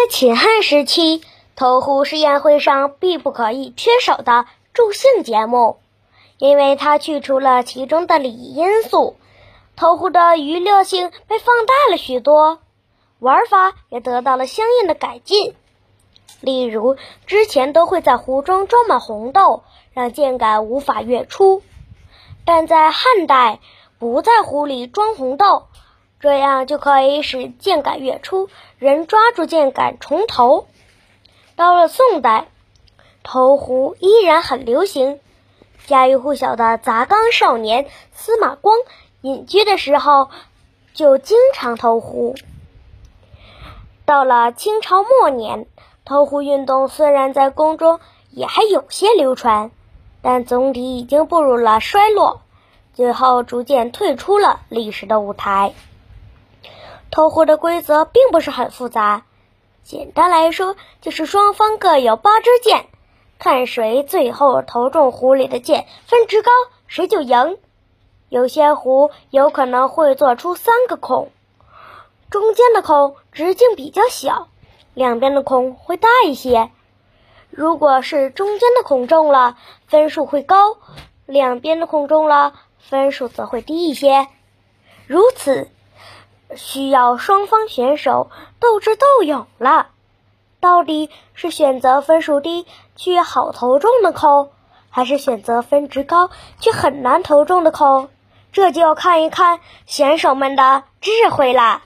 在秦汉时期，投壶是宴会上必不可以缺少的助兴节目，因为它去除了其中的礼仪因素，投壶的娱乐性被放大了许多，玩法也得到了相应的改进。例如，之前都会在壶中装满红豆，让箭杆无法跃出，但在汉代不在壶里装红豆。这样就可以使箭杆跃出，人抓住箭杆重投。到了宋代，投壶依然很流行。家喻户晓的砸缸少年司马光隐居的时候，就经常投壶。到了清朝末年，投壶运动虽然在宫中也还有些流传，但总体已经步入了衰落，最后逐渐退出了历史的舞台。投壶的规则并不是很复杂，简单来说就是双方各有八支箭，看谁最后投中壶里的箭分值高，谁就赢。有些壶有可能会做出三个孔，中间的孔直径比较小，两边的孔会大一些。如果是中间的孔中了，分数会高；两边的孔中了，分数则会低一些。如此。需要双方选手斗智斗勇了，到底是选择分数低却好投中的扣，还是选择分值高却很难投中的扣？这就要看一看选手们的智慧了。